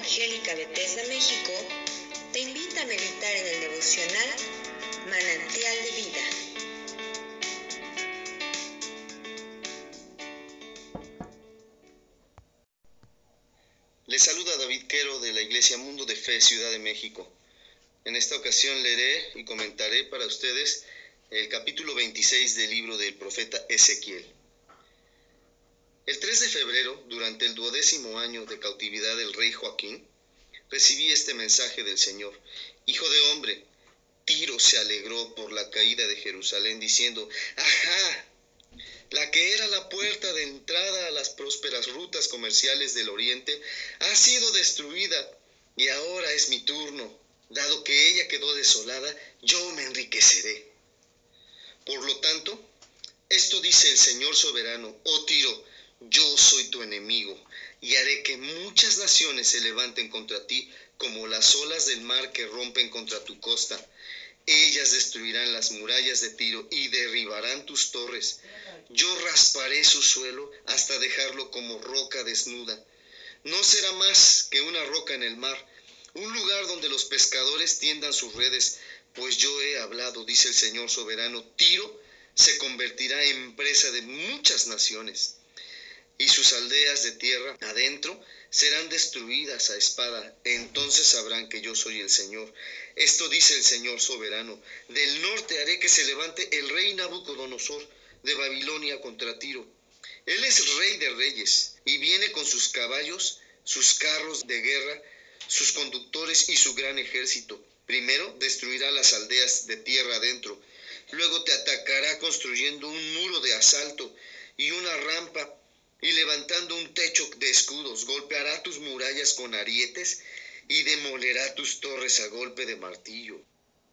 Evangélica Bethesda México te invita a meditar en el devocional Manantial de Vida. Les saluda David Quero de la Iglesia Mundo de Fe Ciudad de México. En esta ocasión leeré y comentaré para ustedes el capítulo 26 del libro del profeta Ezequiel. El 3 de febrero, durante el duodécimo año de cautividad del rey Joaquín, recibí este mensaje del Señor. Hijo de hombre, Tiro se alegró por la caída de Jerusalén, diciendo, ¡Ajá! La que era la puerta de entrada a las prósperas rutas comerciales del oriente ha sido destruida y ahora es mi turno. Dado que ella quedó desolada, yo me enriqueceré. Por lo tanto, esto dice el Señor soberano, oh Tiro, yo soy tu enemigo, y haré que muchas naciones se levanten contra ti como las olas del mar que rompen contra tu costa. Ellas destruirán las murallas de Tiro y derribarán tus torres. Yo rasparé su suelo hasta dejarlo como roca desnuda. No será más que una roca en el mar, un lugar donde los pescadores tiendan sus redes, pues yo he hablado, dice el Señor soberano, Tiro se convertirá en presa de muchas naciones y sus aldeas de tierra adentro serán destruidas a espada. Entonces sabrán que yo soy el Señor. Esto dice el Señor soberano. Del norte haré que se levante el rey Nabucodonosor de Babilonia contra Tiro. Él es rey de reyes y viene con sus caballos, sus carros de guerra, sus conductores y su gran ejército. Primero destruirá las aldeas de tierra adentro. Luego te atacará construyendo un muro de asalto y una rampa y levantando un techo de escudos, golpeará tus murallas con arietes y demolerá tus torres a golpe de martillo.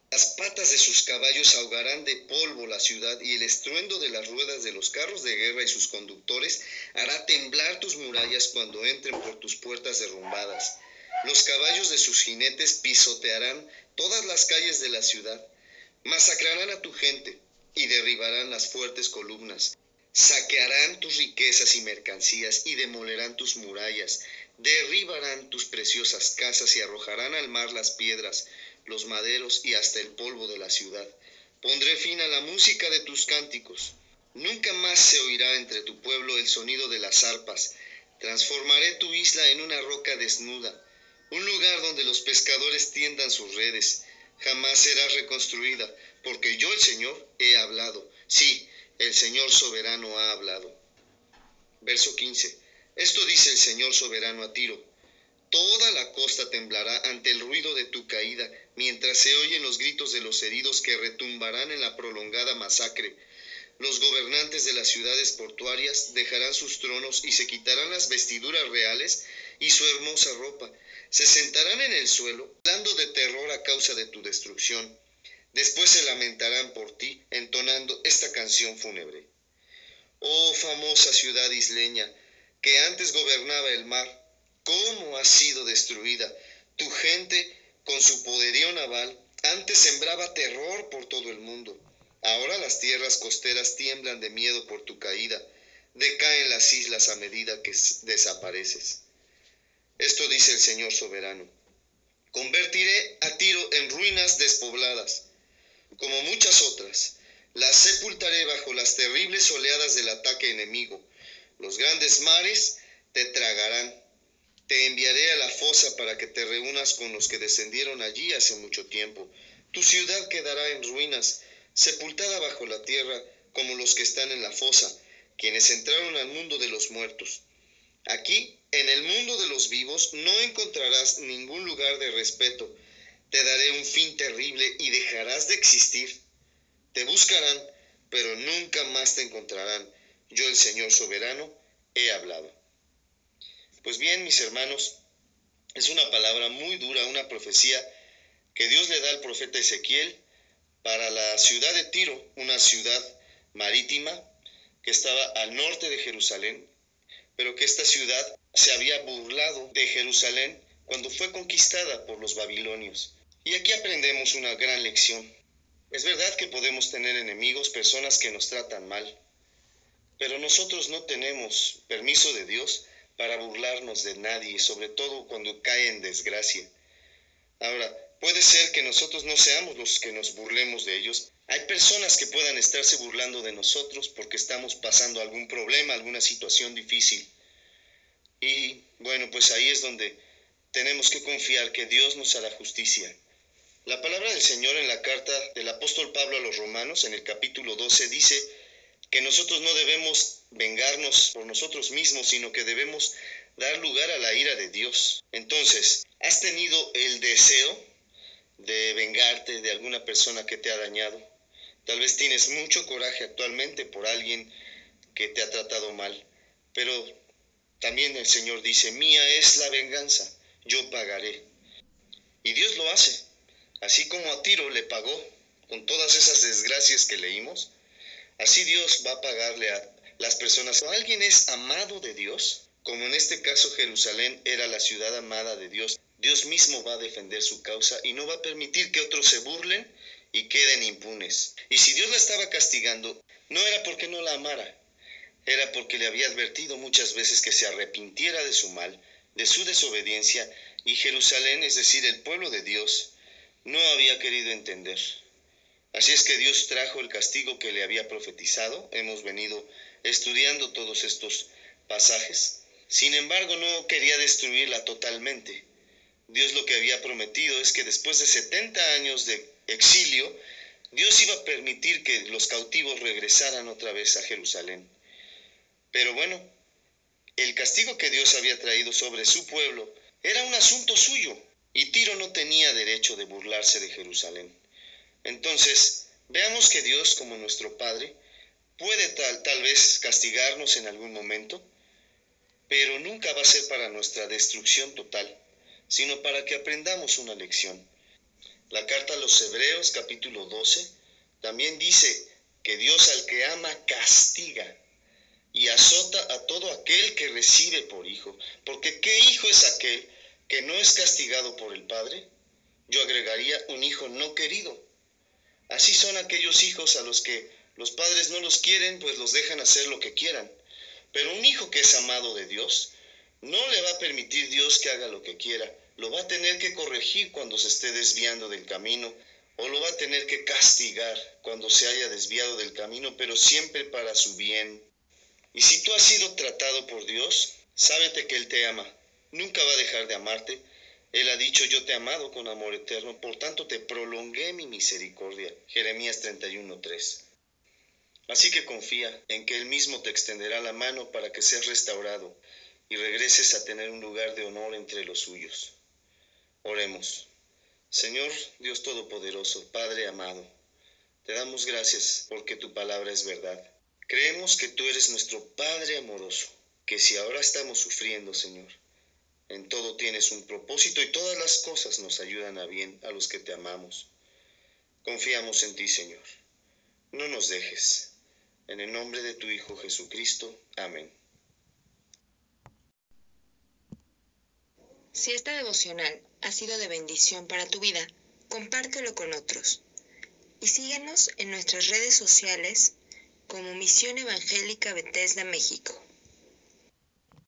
Las patas de sus caballos ahogarán de polvo la ciudad y el estruendo de las ruedas de los carros de guerra y sus conductores hará temblar tus murallas cuando entren por tus puertas derrumbadas. Los caballos de sus jinetes pisotearán todas las calles de la ciudad, masacrarán a tu gente y derribarán las fuertes columnas Saquearán tus riquezas y mercancías y demolerán tus murallas, derribarán tus preciosas casas y arrojarán al mar las piedras, los maderos y hasta el polvo de la ciudad. Pondré fin a la música de tus cánticos. Nunca más se oirá entre tu pueblo el sonido de las arpas. Transformaré tu isla en una roca desnuda, un lugar donde los pescadores tiendan sus redes. Jamás será reconstruida, porque yo el Señor he hablado. Sí, el Señor soberano ha hablado. Verso 15. Esto dice el Señor soberano a Tiro. Toda la costa temblará ante el ruido de tu caída, mientras se oyen los gritos de los heridos que retumbarán en la prolongada masacre. Los gobernantes de las ciudades portuarias dejarán sus tronos y se quitarán las vestiduras reales y su hermosa ropa. Se sentarán en el suelo, hablando de terror a causa de tu destrucción. Después se lamentarán por ti, entonando esta canción fúnebre. Oh famosa ciudad isleña, que antes gobernaba el mar, ¿cómo ha sido destruida? Tu gente, con su poderío naval, antes sembraba terror por todo el mundo. Ahora las tierras costeras tiemblan de miedo por tu caída, decaen las islas a medida que desapareces. Esto dice el Señor soberano. Convertiré a Tiro en ruinas despobladas como muchas otras. Las sepultaré bajo las terribles oleadas del ataque enemigo. Los grandes mares te tragarán. Te enviaré a la fosa para que te reúnas con los que descendieron allí hace mucho tiempo. Tu ciudad quedará en ruinas, sepultada bajo la tierra, como los que están en la fosa, quienes entraron al mundo de los muertos. Aquí, en el mundo de los vivos, no encontrarás ningún lugar de respeto te daré un fin terrible y dejarás de existir. Te buscarán, pero nunca más te encontrarán. Yo, el Señor soberano, he hablado. Pues bien, mis hermanos, es una palabra muy dura, una profecía que Dios le da al profeta Ezequiel para la ciudad de Tiro, una ciudad marítima que estaba al norte de Jerusalén, pero que esta ciudad se había burlado de Jerusalén cuando fue conquistada por los babilonios. Y aquí aprendemos una gran lección. Es verdad que podemos tener enemigos, personas que nos tratan mal, pero nosotros no tenemos permiso de Dios para burlarnos de nadie, sobre todo cuando cae en desgracia. Ahora, puede ser que nosotros no seamos los que nos burlemos de ellos. Hay personas que puedan estarse burlando de nosotros porque estamos pasando algún problema, alguna situación difícil. Y bueno, pues ahí es donde tenemos que confiar que Dios nos hará justicia. La palabra del Señor en la carta del apóstol Pablo a los romanos, en el capítulo 12, dice que nosotros no debemos vengarnos por nosotros mismos, sino que debemos dar lugar a la ira de Dios. Entonces, ¿has tenido el deseo de vengarte de alguna persona que te ha dañado? Tal vez tienes mucho coraje actualmente por alguien que te ha tratado mal, pero también el Señor dice, mía es la venganza, yo pagaré. Y Dios lo hace, así como a Tiro le pagó con todas esas desgracias que leímos, así Dios va a pagarle a las personas. ¿Alguien es amado de Dios? Como en este caso Jerusalén era la ciudad amada de Dios, Dios mismo va a defender su causa y no va a permitir que otros se burlen y queden impunes. Y si Dios la estaba castigando, no era porque no la amara, era porque le había advertido muchas veces que se arrepintiera de su mal, de su desobediencia, y Jerusalén, es decir, el pueblo de Dios, no había querido entender. Así es que Dios trajo el castigo que le había profetizado. Hemos venido estudiando todos estos pasajes. Sin embargo, no quería destruirla totalmente. Dios lo que había prometido es que después de 70 años de exilio, Dios iba a permitir que los cautivos regresaran otra vez a Jerusalén. Pero bueno, el castigo que Dios había traído sobre su pueblo era un asunto suyo y Tiro no tenía derecho de burlarse de Jerusalén. Entonces, veamos que Dios, como nuestro Padre, puede tal, tal vez castigarnos en algún momento, pero nunca va a ser para nuestra destrucción total, sino para que aprendamos una lección. La carta a los Hebreos capítulo 12 también dice que Dios al que ama castiga y azota a todo aquel que recibe por hijo. Porque ¿qué hijo es aquel que no es castigado por el Padre? Yo agregaría un hijo no querido. Así son aquellos hijos a los que los padres no los quieren, pues los dejan hacer lo que quieran. Pero un hijo que es amado de Dios, no le va a permitir Dios que haga lo que quiera. Lo va a tener que corregir cuando se esté desviando del camino o lo va a tener que castigar cuando se haya desviado del camino, pero siempre para su bien. Y si tú has sido tratado por Dios, sábete que Él te ama. Nunca va a dejar de amarte. Él ha dicho, yo te he amado con amor eterno, por tanto te prolongué mi misericordia. Jeremías 31.3. Así que confía en que Él mismo te extenderá la mano para que seas restaurado y regreses a tener un lugar de honor entre los suyos. Oremos. Señor Dios Todopoderoso, Padre amado, te damos gracias porque tu palabra es verdad. Creemos que tú eres nuestro Padre amoroso, que si ahora estamos sufriendo, Señor, en todo tienes un propósito y todas las cosas nos ayudan a bien a los que te amamos. Confiamos en ti, Señor. No nos dejes. En el nombre de tu Hijo Jesucristo. Amén. Si esta devocional ha sido de bendición para tu vida, compártelo con otros. Y síguenos en nuestras redes sociales como Misión Evangélica Bethesda México.